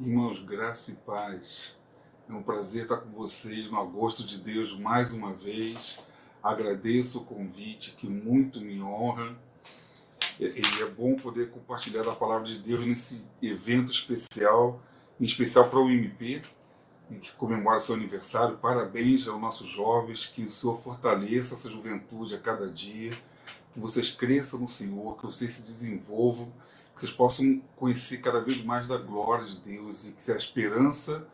Irmãos, graça e paz. É um prazer estar com vocês no agosto de Deus mais uma vez. Agradeço o convite que muito me honra. E é bom poder compartilhar a palavra de Deus nesse evento especial, em especial para o MP, que comemora seu aniversário. Parabéns aos nossos jovens, que o Senhor fortaleça essa juventude a cada dia, que vocês cresçam no Senhor, que vocês se desenvolvam que vocês possam conhecer cada vez mais da glória de Deus e que a esperança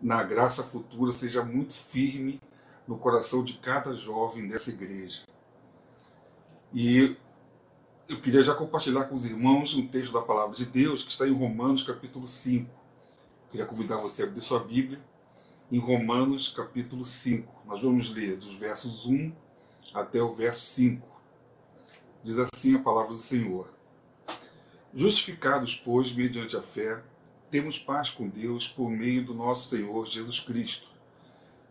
na graça futura seja muito firme no coração de cada jovem dessa igreja. E eu queria já compartilhar com os irmãos um texto da palavra de Deus que está em Romanos capítulo 5. Eu queria convidar você a abrir sua Bíblia em Romanos capítulo 5. Nós vamos ler dos versos 1 até o verso 5. Diz assim a palavra do Senhor. Justificados, pois, mediante a fé, temos paz com Deus por meio do nosso Senhor Jesus Cristo,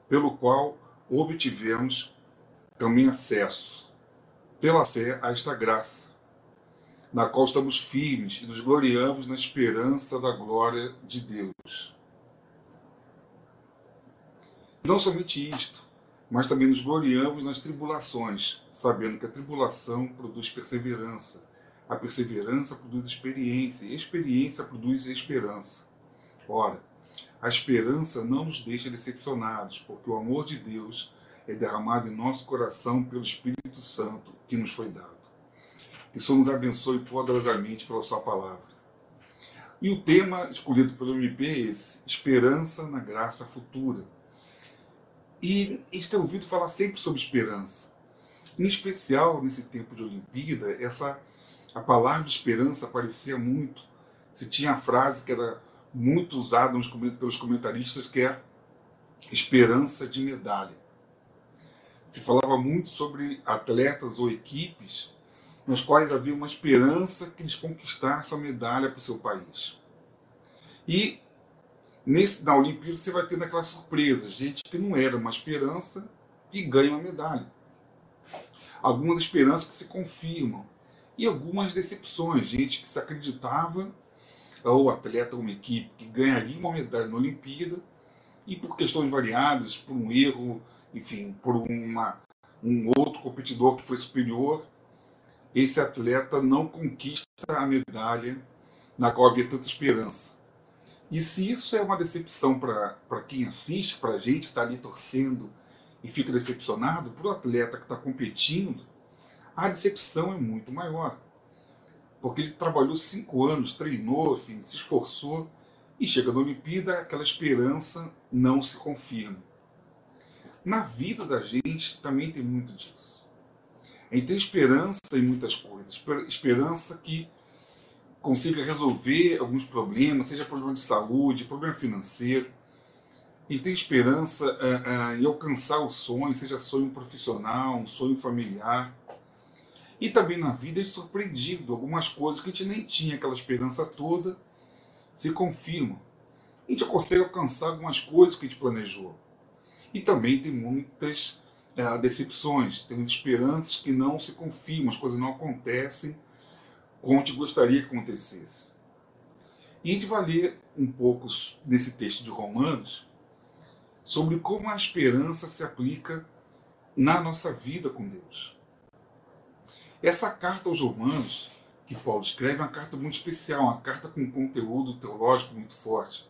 pelo qual obtivemos também acesso, pela fé, a esta graça, na qual estamos firmes e nos gloriamos na esperança da glória de Deus. Não somente isto, mas também nos gloriamos nas tribulações, sabendo que a tribulação produz perseverança a perseverança produz experiência, e a experiência produz esperança. Ora, a esperança não nos deixa decepcionados, porque o amor de Deus é derramado em nosso coração pelo Espírito Santo que nos foi dado. Que Senhor nos abençoe poderosamente pela Sua palavra. E o tema escolhido pelo MP é esse: Esperança na graça futura. E a gente tem ouvido falar sempre sobre esperança. Em especial nesse tempo de Olimpíada, essa a palavra esperança aparecia muito. Se tinha a frase que era muito usada pelos comentaristas, que é esperança de medalha. Se falava muito sobre atletas ou equipes nos quais havia uma esperança que eles conquistassem a medalha para o seu país. E nesse, na Olimpíada você vai ter aquela surpresa, gente que não era uma esperança e ganha uma medalha. Algumas esperanças que se confirmam, e algumas decepções, gente que se acreditava, ou atleta, uma equipe que ganharia uma medalha na Olimpíada, e por questões variadas, por um erro, enfim, por uma, um outro competidor que foi superior, esse atleta não conquista a medalha na qual havia tanta esperança. E se isso é uma decepção para quem assiste, para a gente que está ali torcendo e fica decepcionado, para o atleta que está competindo, a decepção é muito maior. Porque ele trabalhou cinco anos, treinou, enfim, se esforçou, e chega na Olimpíada, aquela esperança não se confirma. Na vida da gente também tem muito disso. A gente tem esperança em muitas coisas, esperança que consiga resolver alguns problemas, seja problema de saúde, problema financeiro. Gente tem esperança uh, uh, em alcançar o sonho, seja sonho profissional, um sonho familiar. E também na vida é surpreendido, algumas coisas que a gente nem tinha aquela esperança toda se confirmam. A gente consegue alcançar algumas coisas que a gente planejou. E também tem muitas é, decepções, temos esperanças que não se confirmam, as coisas não acontecem como a gente gostaria que acontecesse. E a gente vai ler um pouco nesse texto de Romanos sobre como a esperança se aplica na nossa vida com Deus. Essa carta aos Romanos, que Paulo escreve, é uma carta muito especial, uma carta com conteúdo teológico muito forte.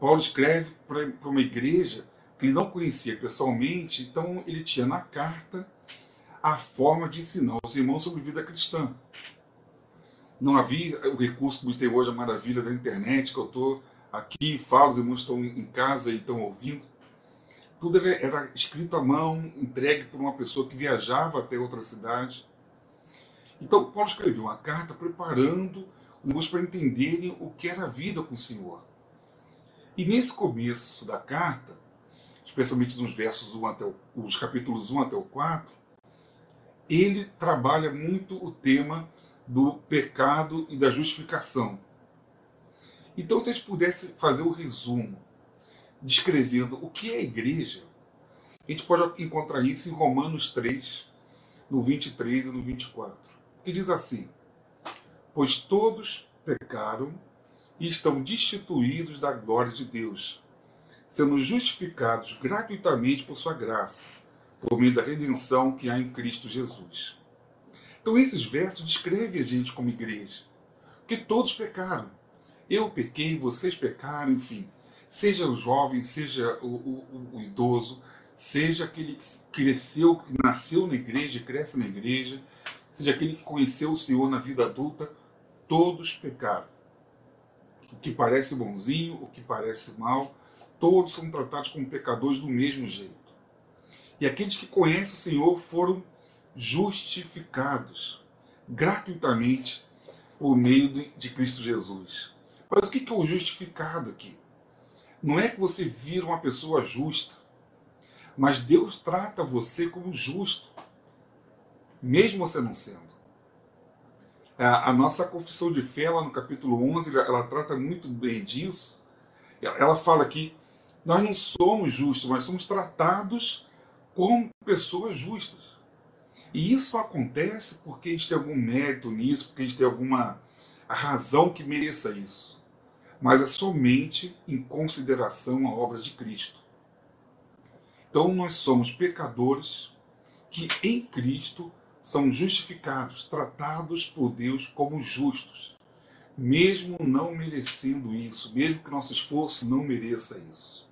Paulo escreve para uma igreja que ele não conhecia pessoalmente, então ele tinha na carta a forma de ensinar os irmãos sobre vida cristã. Não havia o recurso que tem hoje, a maravilha da internet, que eu estou aqui e falo, os irmãos estão em casa e estão ouvindo. Tudo era, era escrito à mão, entregue por uma pessoa que viajava até outra cidade. Então, Paulo escreveu uma carta preparando os irmãos para entenderem o que era a vida com o Senhor. E nesse começo da carta, especialmente nos versos 1 até o, os capítulos 1 até o 4, ele trabalha muito o tema do pecado e da justificação. Então, se a gente pudesse fazer o um resumo, descrevendo o que é a igreja, a gente pode encontrar isso em Romanos 3, no 23 e no 24 que diz assim: Pois todos pecaram e estão destituídos da glória de Deus, sendo justificados gratuitamente por sua graça, por meio da redenção que há em Cristo Jesus. Então esses versos descrevem a gente como igreja, que todos pecaram. Eu pequei, vocês pecaram, enfim. Seja o jovem, seja o, o, o idoso, seja aquele que cresceu, que nasceu na igreja, cresce na igreja, seja aquele que conheceu o Senhor na vida adulta, todos pecaram. O que parece bonzinho, o que parece mal, todos são tratados como pecadores do mesmo jeito. E aqueles que conhecem o Senhor foram justificados gratuitamente por meio de Cristo Jesus. Mas o que é o justificado aqui? Não é que você vira uma pessoa justa, mas Deus trata você como justo, mesmo você não sendo. A, nossa confissão de fé, lá no capítulo 11, ela trata muito bem disso. Ela fala que nós não somos justos, mas somos tratados como pessoas justas. E isso acontece porque a gente tem algum mérito nisso, porque a gente tem alguma razão que mereça isso. Mas é somente em consideração à obra de Cristo. Então nós somos pecadores que em Cristo são justificados, tratados por Deus como justos, mesmo não merecendo isso, mesmo que nosso esforço não mereça isso.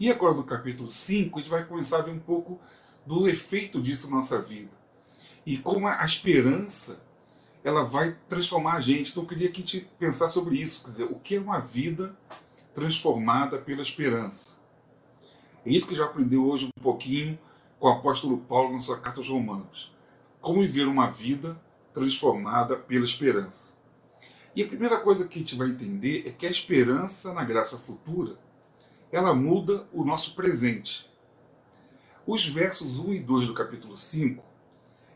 E agora no capítulo 5, a gente vai começar a ver um pouco do efeito disso na nossa vida. E como a esperança ela vai transformar a gente. Então eu queria que a gente pensasse sobre isso, quer dizer, o que é uma vida transformada pela esperança. É isso que já aprendeu hoje um pouquinho com o apóstolo Paulo na sua carta aos Romanos. Como viver uma vida transformada pela esperança. E a primeira coisa que a gente vai entender é que a esperança na graça futura, ela muda o nosso presente. Os versos 1 e 2 do capítulo 5,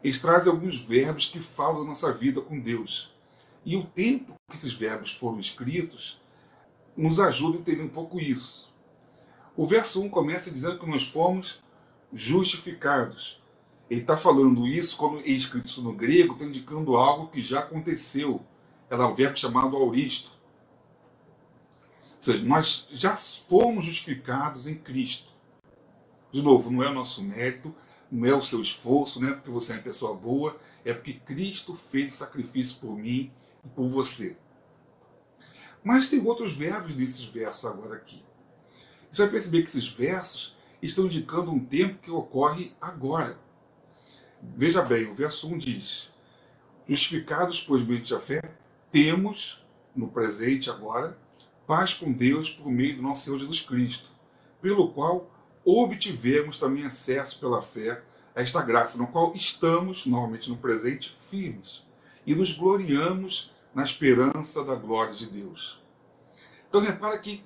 eles trazem alguns verbos que falam da nossa vida com Deus. E o tempo que esses verbos foram escritos nos ajuda a entender um pouco isso. O verso 1 começa dizendo que nós fomos justificados. Ele está falando isso, quando é escrito isso no grego, está indicando algo que já aconteceu. É um verbo chamado auristo. Ou seja, nós já fomos justificados em Cristo. De novo, não é o nosso mérito, não é o seu esforço, não é porque você é uma pessoa boa, é porque Cristo fez o sacrifício por mim e por você. Mas tem outros verbos nesses versos agora aqui. Você vai perceber que esses versos estão indicando um tempo que ocorre agora. Veja bem, o verso 1 diz: Justificados, pois, mediante a fé, temos, no presente agora, paz com Deus por meio do nosso Senhor Jesus Cristo, pelo qual obtivemos também acesso pela fé a esta graça, no qual estamos, normalmente no presente, firmes e nos gloriamos na esperança da glória de Deus. Então repara que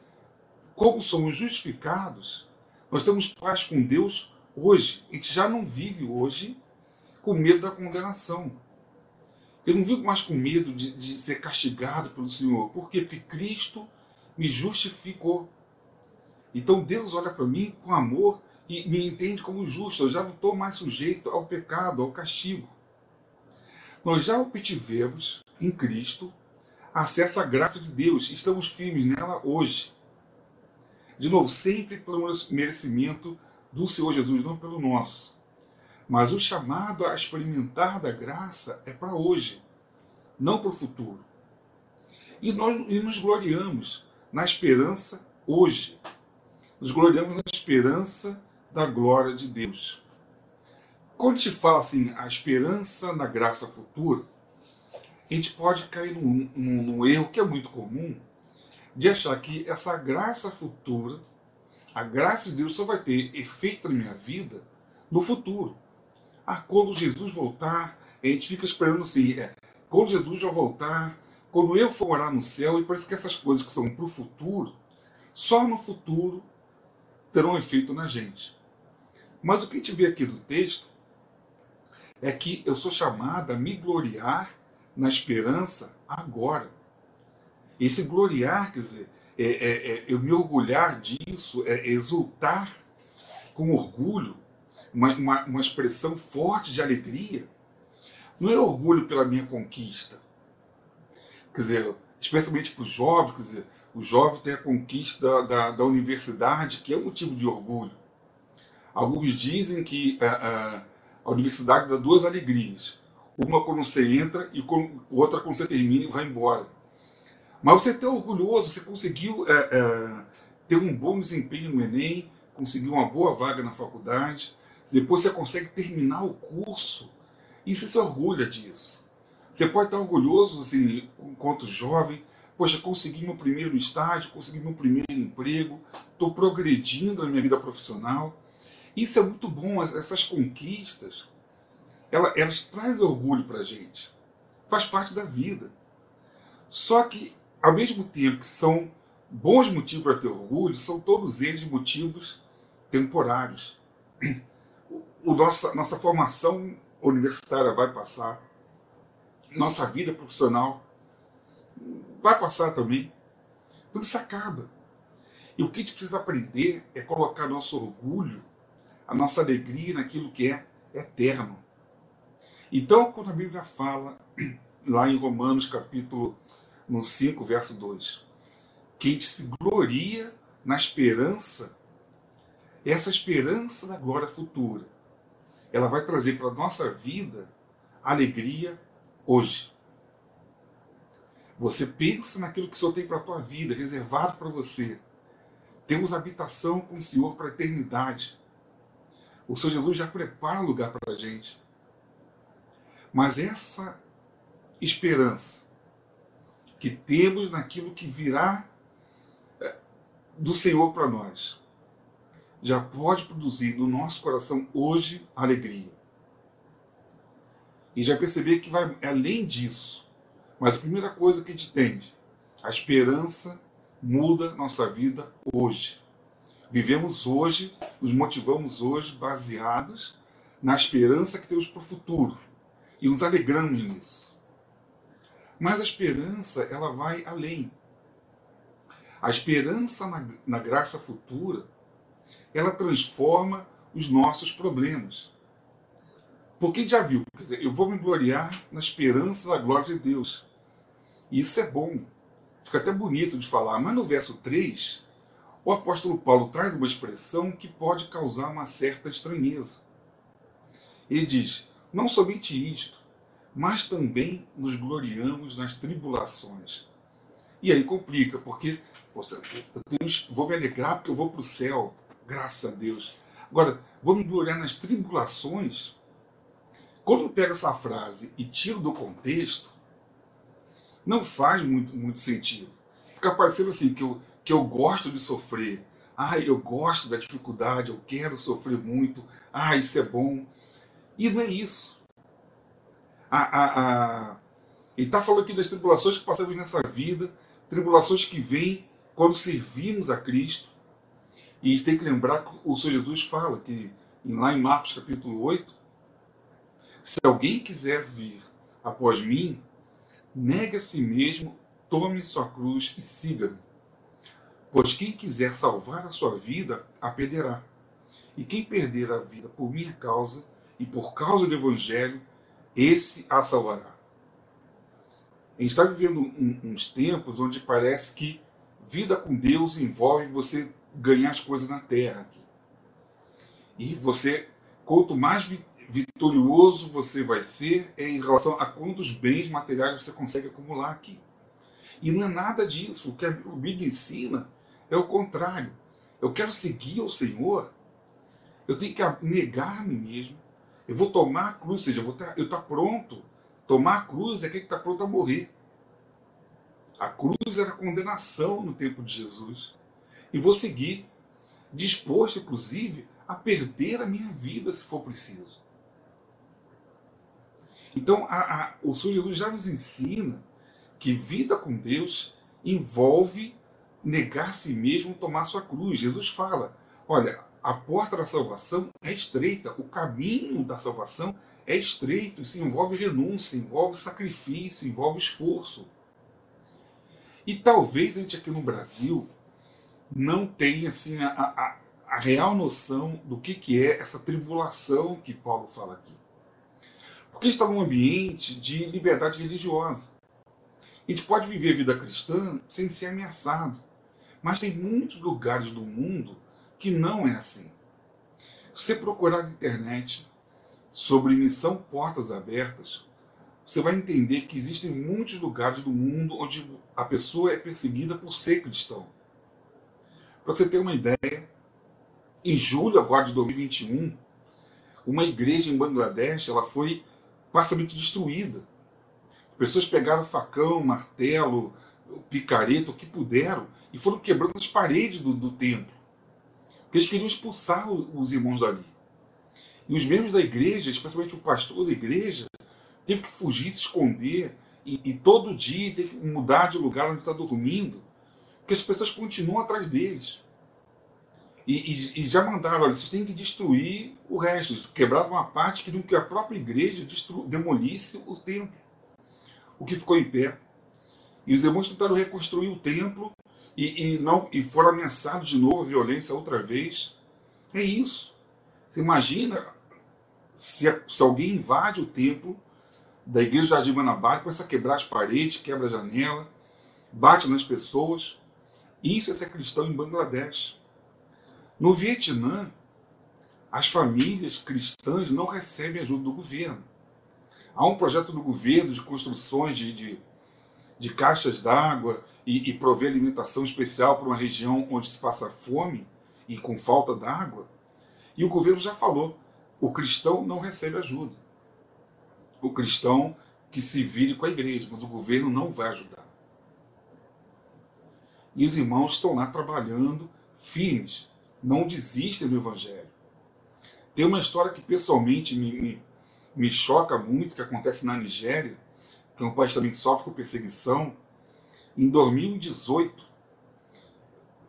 como somos justificados, nós temos paz com Deus hoje. A gente já não vive hoje com medo da condenação. Eu não vivo mais com medo de, de ser castigado pelo Senhor. Por quê? Porque Cristo me justificou. Então Deus olha para mim com amor e me entende como justo. Eu já não estou mais sujeito ao pecado, ao castigo. Nós já obtivemos em Cristo acesso à graça de Deus. Estamos firmes nela hoje. De novo, sempre pelo merecimento do Senhor Jesus, não pelo nosso. Mas o chamado a experimentar da graça é para hoje, não para o futuro. E nós e nos gloriamos na esperança hoje. Nos gloriamos na esperança da glória de Deus. Quando se fala assim, a esperança na graça futura, a gente pode cair num, num, num erro que é muito comum, de achar que essa graça futura, a graça de Deus só vai ter efeito na minha vida no futuro. Ah, quando Jesus voltar, a gente fica esperando assim, é, quando Jesus vai voltar, quando eu for morar no céu, e parece que essas coisas que são para o futuro, só no futuro terão efeito na gente. Mas o que a gente vê aqui do texto é que eu sou chamado a me gloriar na esperança agora. Esse gloriar, quer dizer, é, é, é, eu me orgulhar disso, é exultar com orgulho, uma, uma, uma expressão forte de alegria. Não é orgulho pela minha conquista. Quer dizer, especialmente para os jovens, quer dizer, o jovem tem a conquista da, da, da, universidade, que é um motivo de orgulho. Alguns dizem que a, a, a universidade dá duas alegrias. Uma quando você entra e outra quando você termina e vai embora. Mas você está orgulhoso, você conseguiu é, é, ter um bom desempenho no Enem, conseguiu uma boa vaga na faculdade, depois você consegue terminar o curso e você se orgulha disso. Você pode estar orgulhoso, assim, enquanto jovem, poxa, consegui meu primeiro estágio, consegui meu primeiro emprego, estou progredindo na minha vida profissional. Isso é muito bom, essas conquistas, elas, elas trazem orgulho para a gente. Faz parte da vida. Só que, ao mesmo tempo que são bons motivos para ter orgulho, são todos eles motivos temporários. O nossa, nossa formação universitária vai passar, nossa vida profissional vai passar também. Tudo isso acaba. E o que a gente precisa aprender é colocar nosso orgulho, a nossa alegria naquilo que é eterno. Então, quando a Bíblia fala, lá em Romanos, capítulo no 5, verso 2, que a gente se gloria na esperança, essa esperança da glória futura, ela vai trazer para a nossa vida alegria hoje. Você pensa naquilo que o Senhor tem para a tua vida, reservado para você. Temos habitação com o Senhor para a eternidade. O Senhor Jesus já prepara lugar para a gente. Mas essa esperança que temos naquilo que virá é, do Senhor para nós, já pode produzir no nosso coração hoje alegria. E já perceber que vai além disso. Mas a primeira coisa que a gente entende, a esperança muda nossa vida hoje. Vivemos hoje, nos motivamos hoje baseados na esperança que temos para o futuro e nos alegramos nisso. Mas a esperança, ela vai além. A esperança na, na graça futura, ela transforma os nossos problemas. Porque já viu, quer dizer, eu vou me gloriar na esperança da glória de Deus. Isso é bom. Fica até bonito de falar, mas no verso 3, o apóstolo Paulo traz uma expressão que pode causar uma certa estranheza. Ele diz: não somente isto, mas também nos gloriamos nas tribulações. E aí complica, porque poxa, eu tenho, vou me alegrar porque eu vou para o céu, graças a Deus. Agora, me gloriar nas tribulações. Quando eu pego essa frase e tiro do contexto, não faz muito, muito sentido. Fica parecendo assim, que eu, que eu gosto de sofrer. Ah, eu gosto da dificuldade, eu quero sofrer muito. Ah, isso é bom. E não é isso. A, a, a... Ele está falando aqui das tribulações que passamos nessa vida, tribulações que vêm quando servimos a Cristo. E a gente tem que lembrar que o Senhor Jesus fala que lá em Marcos capítulo 8, se alguém quiser vir após mim, negue a si mesmo, tome sua cruz e siga-me. Pois quem quiser salvar a sua vida, a perderá. E quem perder a vida por minha causa e por causa do Evangelho, esse a salvará. A gente está vivendo um, uns tempos onde parece que vida com Deus envolve você ganhar as coisas na terra. Aqui. E você, quanto mais vitorioso você vai ser é em relação a quantos bens materiais você consegue acumular aqui. E não é nada disso. O que a Bíblia ensina é o contrário. Eu quero seguir ao Senhor, eu tenho que negar a mim mesmo, eu vou tomar a cruz, ou seja, eu vou estar, estar pronto. Tomar a cruz é aquele que está pronto a morrer. A cruz era condenação no tempo de Jesus. E vou seguir, disposto, inclusive, a perder a minha vida se for preciso. Então, a, a, o Senhor Jesus já nos ensina que vida com Deus envolve negar si mesmo, tomar sua cruz. Jesus fala: olha, a porta da salvação é estreita, o caminho da salvação é estreito, isso envolve renúncia, envolve sacrifício, envolve esforço. E talvez a gente aqui no Brasil não tenha assim, a, a, a real noção do que, que é essa tribulação que Paulo fala aqui. Porque está num ambiente de liberdade religiosa. A gente pode viver a vida cristã sem ser ameaçado. Mas tem muitos lugares do mundo que não é assim. Se você procurar na internet sobre missão Portas Abertas, você vai entender que existem muitos lugares do mundo onde a pessoa é perseguida por ser cristão. Para você ter uma ideia, em julho agora de 2021, uma igreja em Bangladesh ela foi parcialmente destruída. Pessoas pegaram facão, martelo, picareta, o que puderam, e foram quebrando as paredes do, do templo. Porque eles queriam expulsar os irmãos dali. E os membros da igreja, especialmente o pastor da igreja, teve que fugir, se esconder, e, e todo dia ter que mudar de lugar onde está dormindo, porque as pessoas continuam atrás deles. E, e, e, já mandaram, olha, vocês têm que destruir o resto. Quebraram uma parte, queriam que a própria igreja destru, demolisse o templo. O que ficou em pé. E os irmãos tentaram reconstruir o templo e, e, não, e foram ameaçados de novo, violência outra vez. É isso. Você imagina se, se alguém invade o templo da igreja de Jardim Guanabara, começa a quebrar as paredes, quebra a janela, bate nas pessoas. Isso é ser cristão em Bangladesh. No Vietnã, as famílias cristãs não recebem ajuda do governo. Há um projeto do governo de construções de, de, de caixas d'água e, e prover alimentação especial para uma região onde se passa fome e com falta d'água. E o governo já falou: o cristão não recebe ajuda. O cristão que se vire com a igreja, mas o governo não vai ajudar. E os irmãos estão lá trabalhando firmes não desistem do Evangelho. Tem uma história que pessoalmente me, me, choca muito, que acontece na Nigéria, que é um país também sofre com perseguição. Em 2018,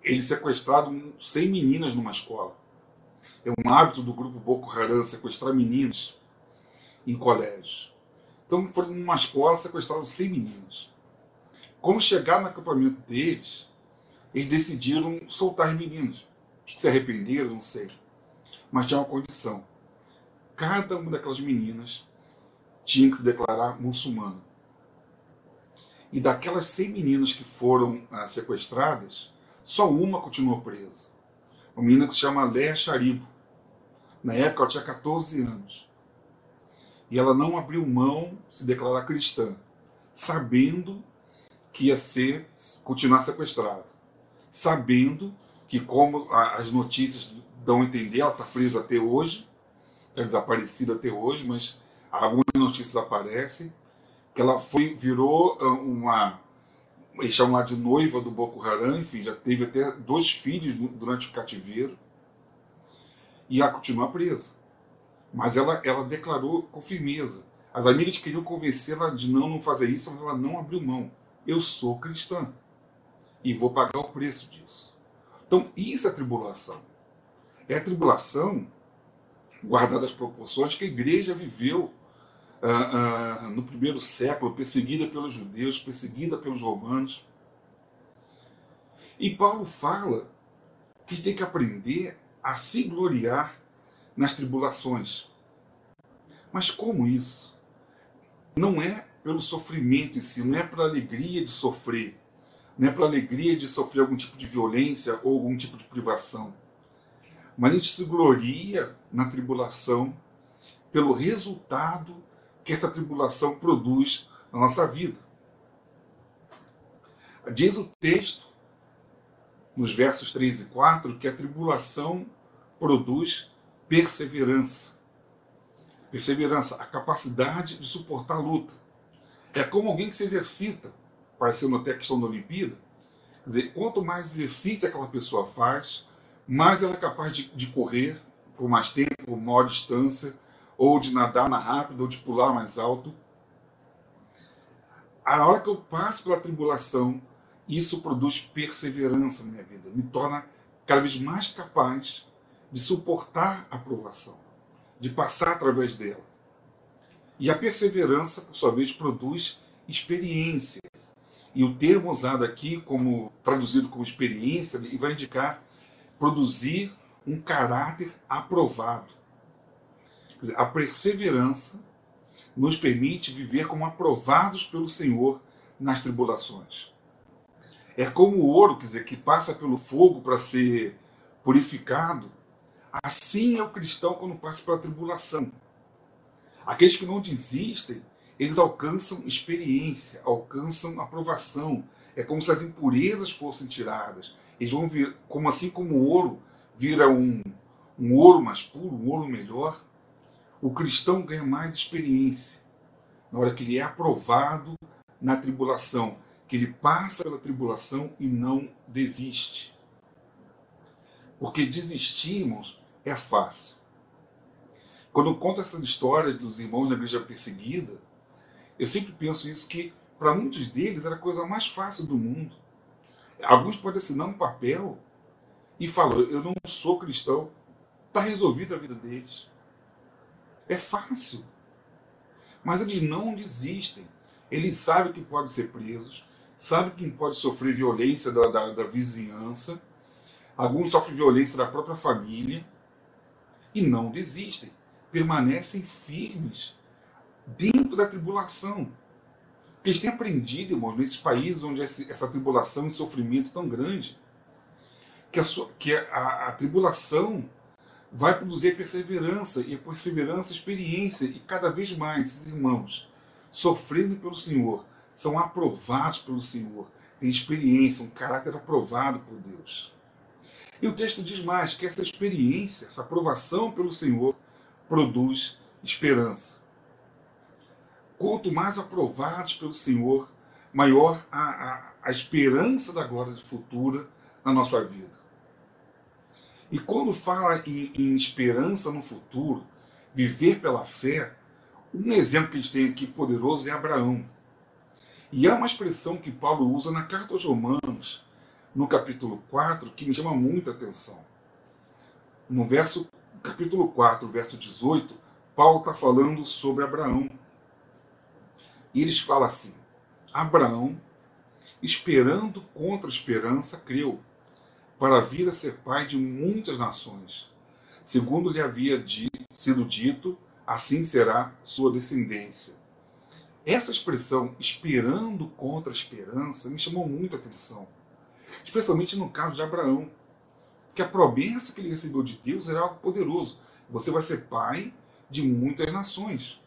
eles sequestraram 100 meninas numa escola. É um hábito do grupo Boko Haram sequestrar meninos em colégios. Então foram numa escola, sequestraram 100 meninas. Quando chegaram no acampamento deles, eles decidiram soltar as meninas se arrependeram, não sei. Mas tinha uma condição. Cada uma daquelas meninas tinha que se declarar muçulmana. E daquelas 100 meninas que foram ah, sequestradas, só uma continuou presa. Uma menina que se chama Léa Charibo. Na época ela tinha 14 anos. E ela não abriu mão de se declarar cristã, sabendo que ia ser continuar sequestrada, sabendo que como as notícias dão a entender, ela está presa até hoje, está desaparecida até hoje, mas algumas notícias aparecem, que ela foi, virou ah, uma, eles chamam de noiva do Boko Haram, enfim, já teve até dois filhos durante o cativeiro, e ela continua presa. Mas ela, ela declarou com firmeza. As amigas queriam convencê-la de não, não fazer isso, mas ela não abriu mão. Eu sou cristã e vou pagar o preço disso. Então, isso é tribulação. É a tribulação, guardada as proporções, que a igreja viveu ah, ah, no primeiro século, perseguida pelos judeus, perseguida pelos romanos. E Paulo fala que tem que aprender a se gloriar nas tribulações. Mas como isso? Não é pelo sofrimento em si, não é pela alegria de sofrer, não é para alegria de sofrer algum tipo de violência ou algum tipo de privação. Mas a gente se gloria na tribulação pelo resultado que essa tribulação produz na nossa vida. Diz o texto, nos versos 3 e 4, que a tribulação produz perseverança. Perseverança, a capacidade de suportar a luta. É como alguém que se exercita parecendo até a questão da Olimpíada. Quer dizer, quanto mais exercício aquela pessoa faz, mais ela é capaz de, de correr por mais tempo, por maior distância, ou de nadar mais rápido, ou de pular mais alto. A hora que eu passo pela tribulação, isso produz perseverança na minha vida, me torna cada vez mais capaz de suportar a provação, de passar através dela. E a perseverança, por sua vez, produz experiência. E o termo usado aqui, como traduzido como experiência, vai indicar produzir um caráter aprovado. Dizer, a perseverança nos permite viver como aprovados pelo Senhor nas tribulações. É como o ouro, quer dizer, que passa pelo fogo para ser purificado. Assim é o cristão quando passa pela tribulação. Aqueles que não desistem, eles alcançam experiência, alcançam aprovação. É como se as impurezas fossem tiradas. Eles vão vir, como assim como o ouro vira um, um ouro mais puro, um ouro melhor, o cristão ganha mais experiência. Na hora que ele é aprovado na tribulação, que ele passa pela tribulação e não desiste. Porque desistir, irmãos, é fácil. Quando eu conto essas histórias dos irmãos da igreja perseguida, eu sempre penso isso que para muitos deles era a coisa mais fácil do mundo. Alguns podem assinar um papel e falar: Eu não sou cristão. Está resolvida a vida deles. É fácil. Mas eles não desistem. Eles sabem que podem ser presos, sabem que pode sofrer violência da, da, da vizinhança, alguns sofrem violência da própria família e não desistem. Permanecem firmes dentro da tribulação. Eles têm aprendido, irmãos, nesses países onde essa tribulação e sofrimento tão grande, que, a, que a, a tribulação vai produzir perseverança, e a perseverança experiência, e cada vez mais esses irmãos, sofrendo pelo Senhor, são aprovados pelo Senhor, têm experiência, um caráter aprovado por Deus. E o texto diz mais que essa experiência, essa aprovação pelo Senhor, produz esperança. Quanto mais aprovados pelo Senhor, maior a, a, a esperança da glória futura na nossa vida. E quando fala em, em esperança no futuro, viver pela fé, um exemplo que a gente tem aqui poderoso é Abraão. E há uma expressão que Paulo usa na carta aos Romanos, no capítulo 4, que me chama muita atenção. No verso, capítulo 4, verso 18, Paulo está falando sobre Abraão. E eles falam assim: Abraão, esperando contra a esperança, creu para vir a ser pai de muitas nações. Segundo lhe havia sido dito, assim será sua descendência. Essa expressão, esperando contra a esperança, me chamou muita atenção. Especialmente no caso de Abraão. Que a promessa que ele recebeu de Deus era algo poderoso. Você vai ser pai de muitas nações.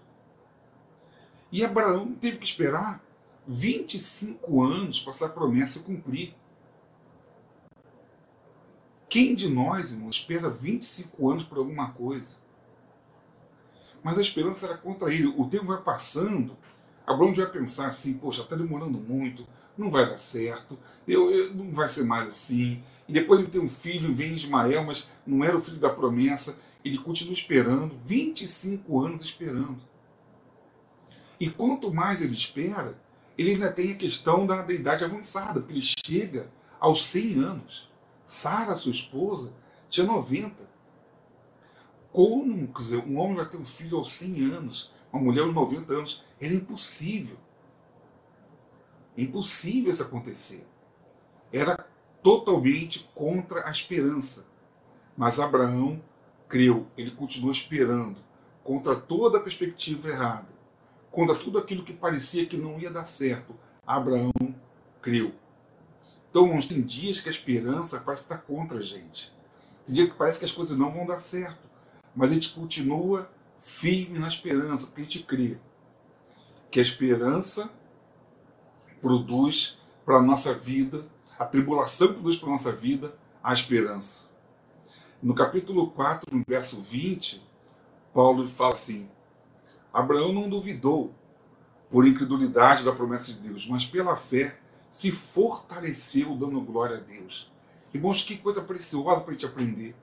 E Abraão teve que esperar 25 anos para essa promessa cumprir. Quem de nós, irmão, espera 25 anos por alguma coisa? Mas a esperança era contra ele. O tempo vai passando, Abraão vai pensar assim, poxa, está demorando muito, não vai dar certo, eu, eu, não vai ser mais assim. E depois ele tem um filho, vem Ismael, mas não era o filho da promessa. Ele continua esperando, 25 anos esperando. E quanto mais ele espera, ele ainda tem a questão da, da idade avançada, porque ele chega aos 100 anos. Sara, sua esposa, tinha 90. Como quer dizer, um homem vai ter um filho aos 100 anos, uma mulher aos 90 anos? Era impossível. Impossível isso acontecer. Era totalmente contra a esperança. Mas Abraão creu, ele continuou esperando, contra toda a perspectiva errada, contra tudo aquilo que parecia que não ia dar certo. Abraão creu. Então, tem dias que a esperança parece que está contra a gente. Tem dias que parece que as coisas não vão dar certo. Mas a gente continua firme na esperança, porque a gente crê que a esperança produz para a nossa vida, a tribulação produz para a nossa vida a esperança. No capítulo 4, no verso 20, Paulo fala assim: Abraão não duvidou por incredulidade da promessa de Deus, mas pela fé se fortaleceu dando glória a Deus. Irmãos, que coisa preciosa para a gente aprender.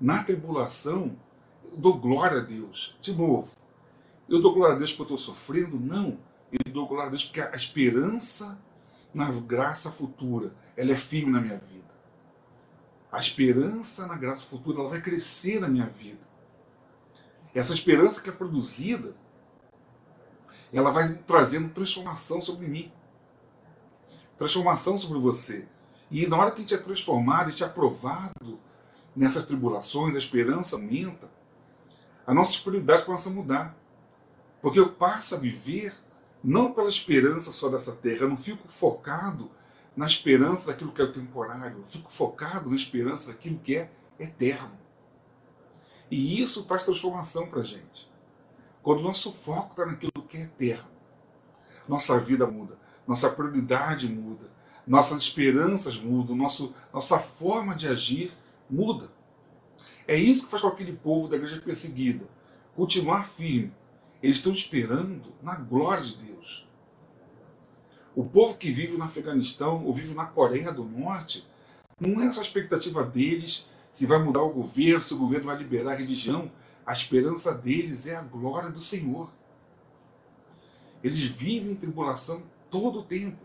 Na tribulação, eu dou glória a Deus. De novo, eu dou glória a Deus porque eu estou sofrendo? Não. Eu dou glória a Deus porque a esperança na graça futura, ela é firme na minha vida. A esperança na graça futura, ela vai crescer na minha vida. Essa esperança que é produzida, ela vai trazendo transformação sobre mim transformação sobre você. E na hora que a gente é transformado, a gente é aprovado nessas tribulações, a esperança aumenta, a nossa espiritualidade começa a mudar. Porque eu passo a viver não pela esperança só dessa terra. Eu não fico focado na esperança daquilo que é temporário. Eu fico focado na esperança daquilo que é eterno. E isso traz transformação para a gente. Quando nosso foco está naquilo que é eterno, nossa vida muda, nossa prioridade muda, nossas esperanças mudam, nosso, nossa forma de agir muda. É isso que faz com aquele povo da igreja perseguida continuar firme. Eles estão esperando na glória de Deus. O povo que vive no Afeganistão ou vive na Coreia do Norte, não é só a expectativa deles se vai mudar o governo, se o governo vai liberar a religião. A esperança deles é a glória do Senhor. Eles vivem em tribulação todo o tempo,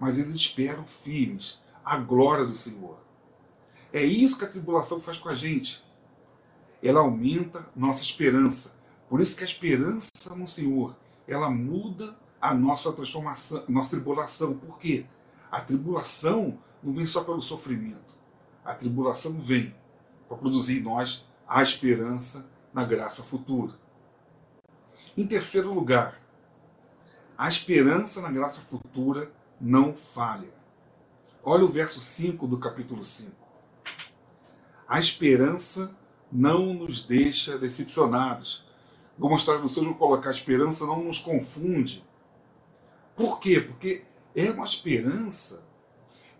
mas eles esperam firmes a glória do Senhor. É isso que a tribulação faz com a gente. Ela aumenta nossa esperança. Por isso que a esperança no Senhor, ela muda a nossa transformação, a nossa tribulação. Por quê? A tribulação não vem só pelo sofrimento. A tribulação vem para produzir em nós a esperança na graça futura. Em terceiro lugar, a esperança na graça futura não falha. Olha o verso 5 do capítulo 5. A esperança não nos deixa decepcionados. Algumas traduções vão colocar a esperança não nos confunde. Por quê? Porque é uma esperança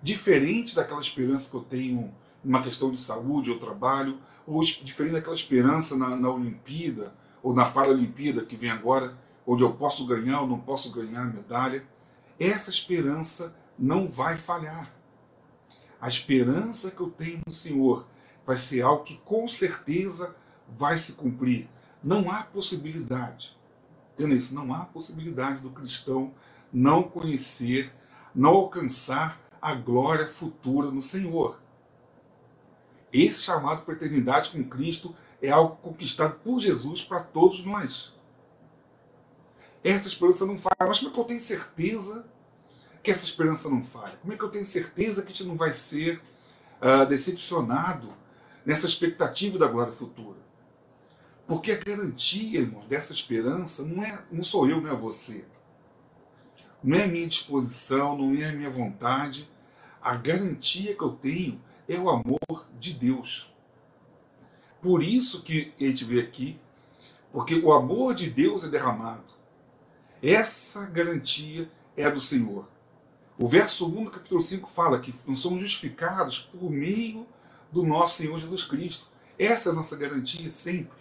diferente daquela esperança que eu tenho numa questão de saúde ou trabalho, ou diferente daquela esperança na, na Olimpíada ou na Paralimpíada que vem agora, onde eu posso ganhar ou não posso ganhar medalha. Essa esperança não vai falhar. A esperança que eu tenho no Senhor vai ser algo que com certeza vai se cumprir. Não há possibilidade. Entenda isso? Não há possibilidade do cristão não conhecer, não alcançar a glória futura no Senhor. Esse chamado para a eternidade com Cristo é algo conquistado por Jesus para todos nós. Essa esperança não falha. Mas como é que eu tenho certeza que essa esperança não falha? Como é que eu tenho certeza que a gente não vai ser uh, decepcionado nessa expectativa da glória futura? Porque a garantia, irmão, dessa esperança não, é, não sou eu, não é você. Não é a minha disposição, não é a minha vontade. A garantia que eu tenho é o amor de Deus. Por isso que a gente vê aqui, porque o amor de Deus é derramado. Essa garantia é do Senhor. O verso 1 do capítulo 5 fala que nós somos justificados por meio do nosso Senhor Jesus Cristo. Essa é a nossa garantia sempre.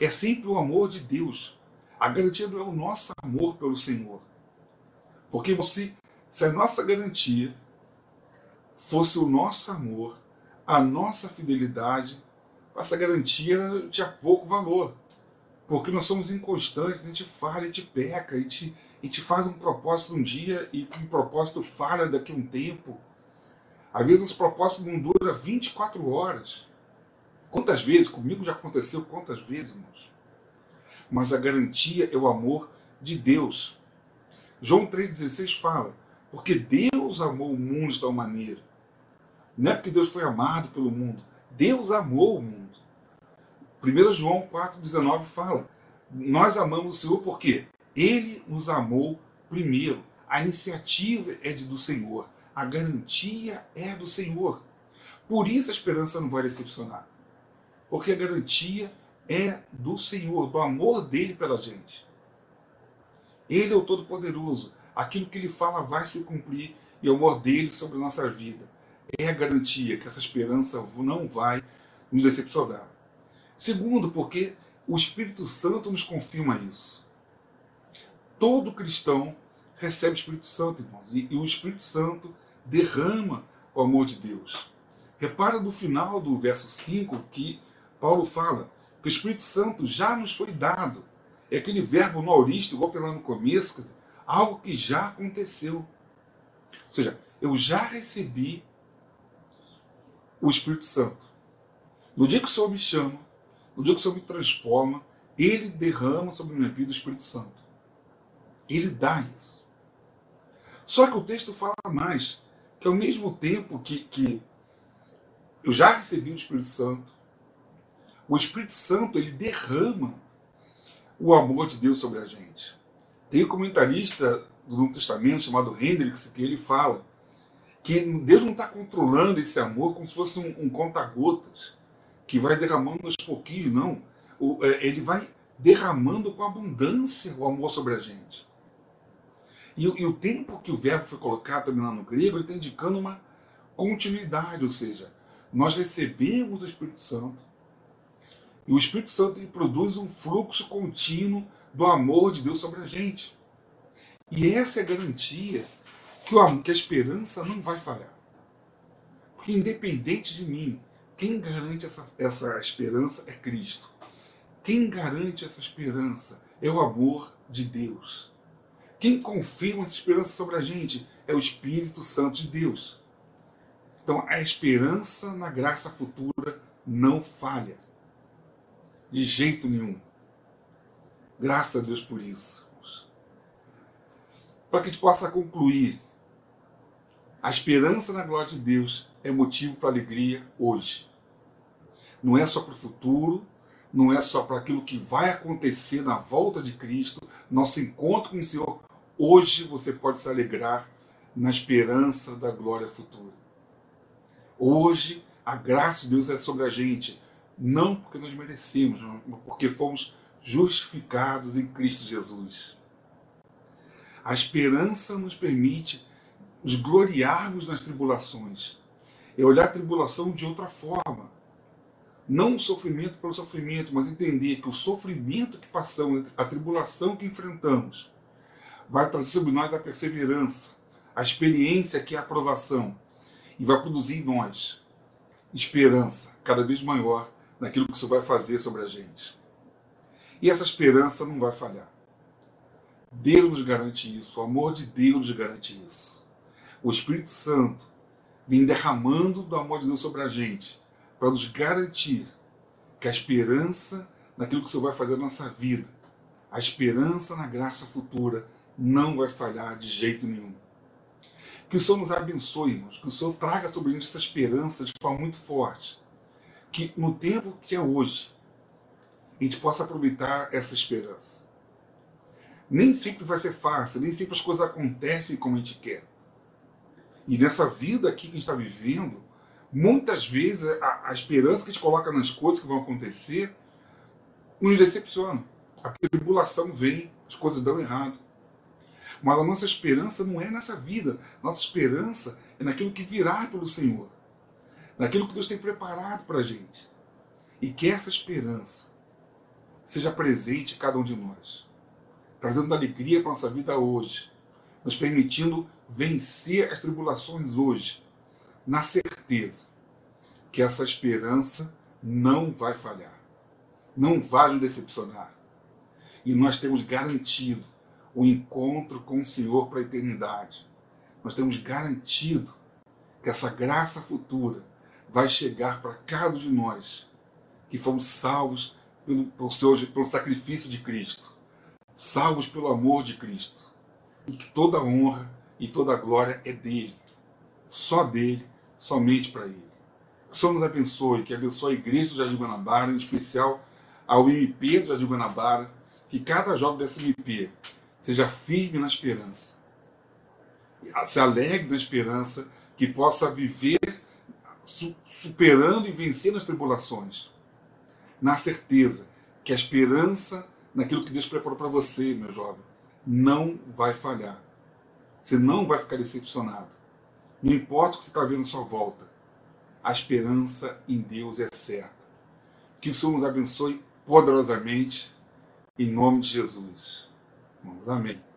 É sempre o amor de Deus. A garantia não é o nosso amor pelo Senhor. Porque se, se a nossa garantia fosse o nosso amor, a nossa fidelidade, essa garantia tinha pouco valor. Porque nós somos inconstantes, a gente falha, a gente peca, a gente, a gente faz um propósito um dia e um propósito falha daqui a um tempo. Às vezes os propósitos não duram 24 horas. Quantas vezes? Comigo já aconteceu quantas vezes, irmãos? Mas a garantia é o amor de Deus. João 3,16 fala: Porque Deus amou o mundo de tal maneira. Não é porque Deus foi amado pelo mundo. Deus amou o mundo. 1 João 4,19 fala: Nós amamos o Senhor porque Ele nos amou primeiro. A iniciativa é de, do Senhor. A garantia é do Senhor. Por isso a esperança não vai decepcionar. Porque a garantia é do Senhor, do amor dele pela gente. Ele é o Todo-Poderoso. Aquilo que ele fala vai se cumprir e o amor dele sobre a nossa vida. É a garantia que essa esperança não vai nos decepcionar. Segundo, porque o Espírito Santo nos confirma isso. Todo cristão recebe o Espírito Santo, irmãos, e, e o Espírito Santo derrama o amor de Deus. Repara no final do verso 5 que Paulo fala que o Espírito Santo já nos foi dado é aquele verbo no auristo, igual tem lá no começo, algo que já aconteceu. Ou seja, eu já recebi o Espírito Santo. No dia que o Senhor me chama, no dia que o Senhor me transforma, Ele derrama sobre a minha vida o Espírito Santo. Ele dá isso. Só que o texto fala mais, que ao mesmo tempo que, que eu já recebi o Espírito Santo, o Espírito Santo ele derrama o amor de Deus sobre a gente. Tem um comentarista do Novo Testamento chamado Hendricks que ele fala que Deus não está controlando esse amor como se fosse um, um conta-gotas que vai derramando aos pouquinhos, não. O, é, ele vai derramando com abundância o amor sobre a gente. E, e, o tempo que o verbo foi colocado também lá no grego, ele está indicando uma continuidade, ou seja, nós recebemos o Espírito Santo. E o Espírito Santo produz um fluxo contínuo do amor de Deus sobre a gente. E essa é a garantia que, o, que a esperança não vai falhar. Porque independente de mim, quem garante essa, essa esperança é Cristo. Quem garante essa esperança é o amor de Deus. Quem confirma essa esperança sobre a gente é o Espírito Santo de Deus. Então a esperança na graça futura não falha. De jeito nenhum. Graças a Deus por isso. Para que a gente possa concluir, a esperança na glória de Deus é motivo para alegria hoje. Não é só para o futuro, não é só para aquilo que vai acontecer na volta de Cristo, nosso encontro com o Senhor. Hoje você pode se alegrar na esperança da glória futura. Hoje a graça de Deus é sobre a gente, não porque nós merecemos, mas porque fomos justificados em Cristo Jesus. A esperança nos permite nos gloriarmos nas tribulações. É olhar a tribulação de outra forma não o sofrimento pelo sofrimento, mas entender que o sofrimento que passamos, a tribulação que enfrentamos, vai trazer sobre nós a perseverança, a experiência que é a aprovação, e vai produzir em nós esperança cada vez maior naquilo que isso vai fazer sobre a gente. E essa esperança não vai falhar. Deus nos garante isso, o amor de Deus nos garante isso. O Espírito Santo vem derramando do amor de Deus sobre a gente para nos garantir que a esperança naquilo que o Senhor vai fazer na nossa vida, a esperança na graça futura, não vai falhar de jeito nenhum. Que o Senhor nos abençoe, irmãos, que o Senhor traga sobre a gente essa esperança de forma muito forte. Que no tempo que é hoje, a gente possa aproveitar essa esperança. Nem sempre vai ser fácil, nem sempre as coisas acontecem como a gente quer. E nessa vida aqui que a gente está vivendo, muitas vezes a, a, esperança que a gente coloca nas coisas que vão acontecer nos decepciona. A tribulação vem, as coisas dão errado. Mas a nossa esperança não é nessa vida. Nossa esperança é naquilo que virá pelo Senhor. Naquilo que Deus tem preparado para a gente. E que essa esperança seja presente em cada um de nós. Trazendo alegria para a nossa vida hoje. Nos permitindo vencer as tribulações hoje na certeza que essa esperança não vai falhar, não vai nos decepcionar. E nós temos garantido o encontro com o Senhor para a eternidade. Nós temos garantido que essa graça futura vai chegar para cada um de nós que fomos salvos pelo, pelo, seu, pelo sacrifício de Cristo, salvos pelo amor de Cristo, e que toda honra e toda glória é dele, só dele somente para Ele. Que o Senhor nos abençoe, que abençoe a igreja do Jardim Guanabara, em especial ao MP do Jardim Guanabara, que cada jovem dessa MP seja firme na esperança, se alegre na esperança, que possa viver superando e vencendo as tribulações, na certeza que a esperança naquilo que Deus preparou para você, meu jovem, não vai falhar. Você não vai ficar decepcionado. Não importa o que você está vendo à sua volta, a esperança em Deus é certa. Que o Senhor nos abençoe poderosamente, em nome de Jesus. Amém.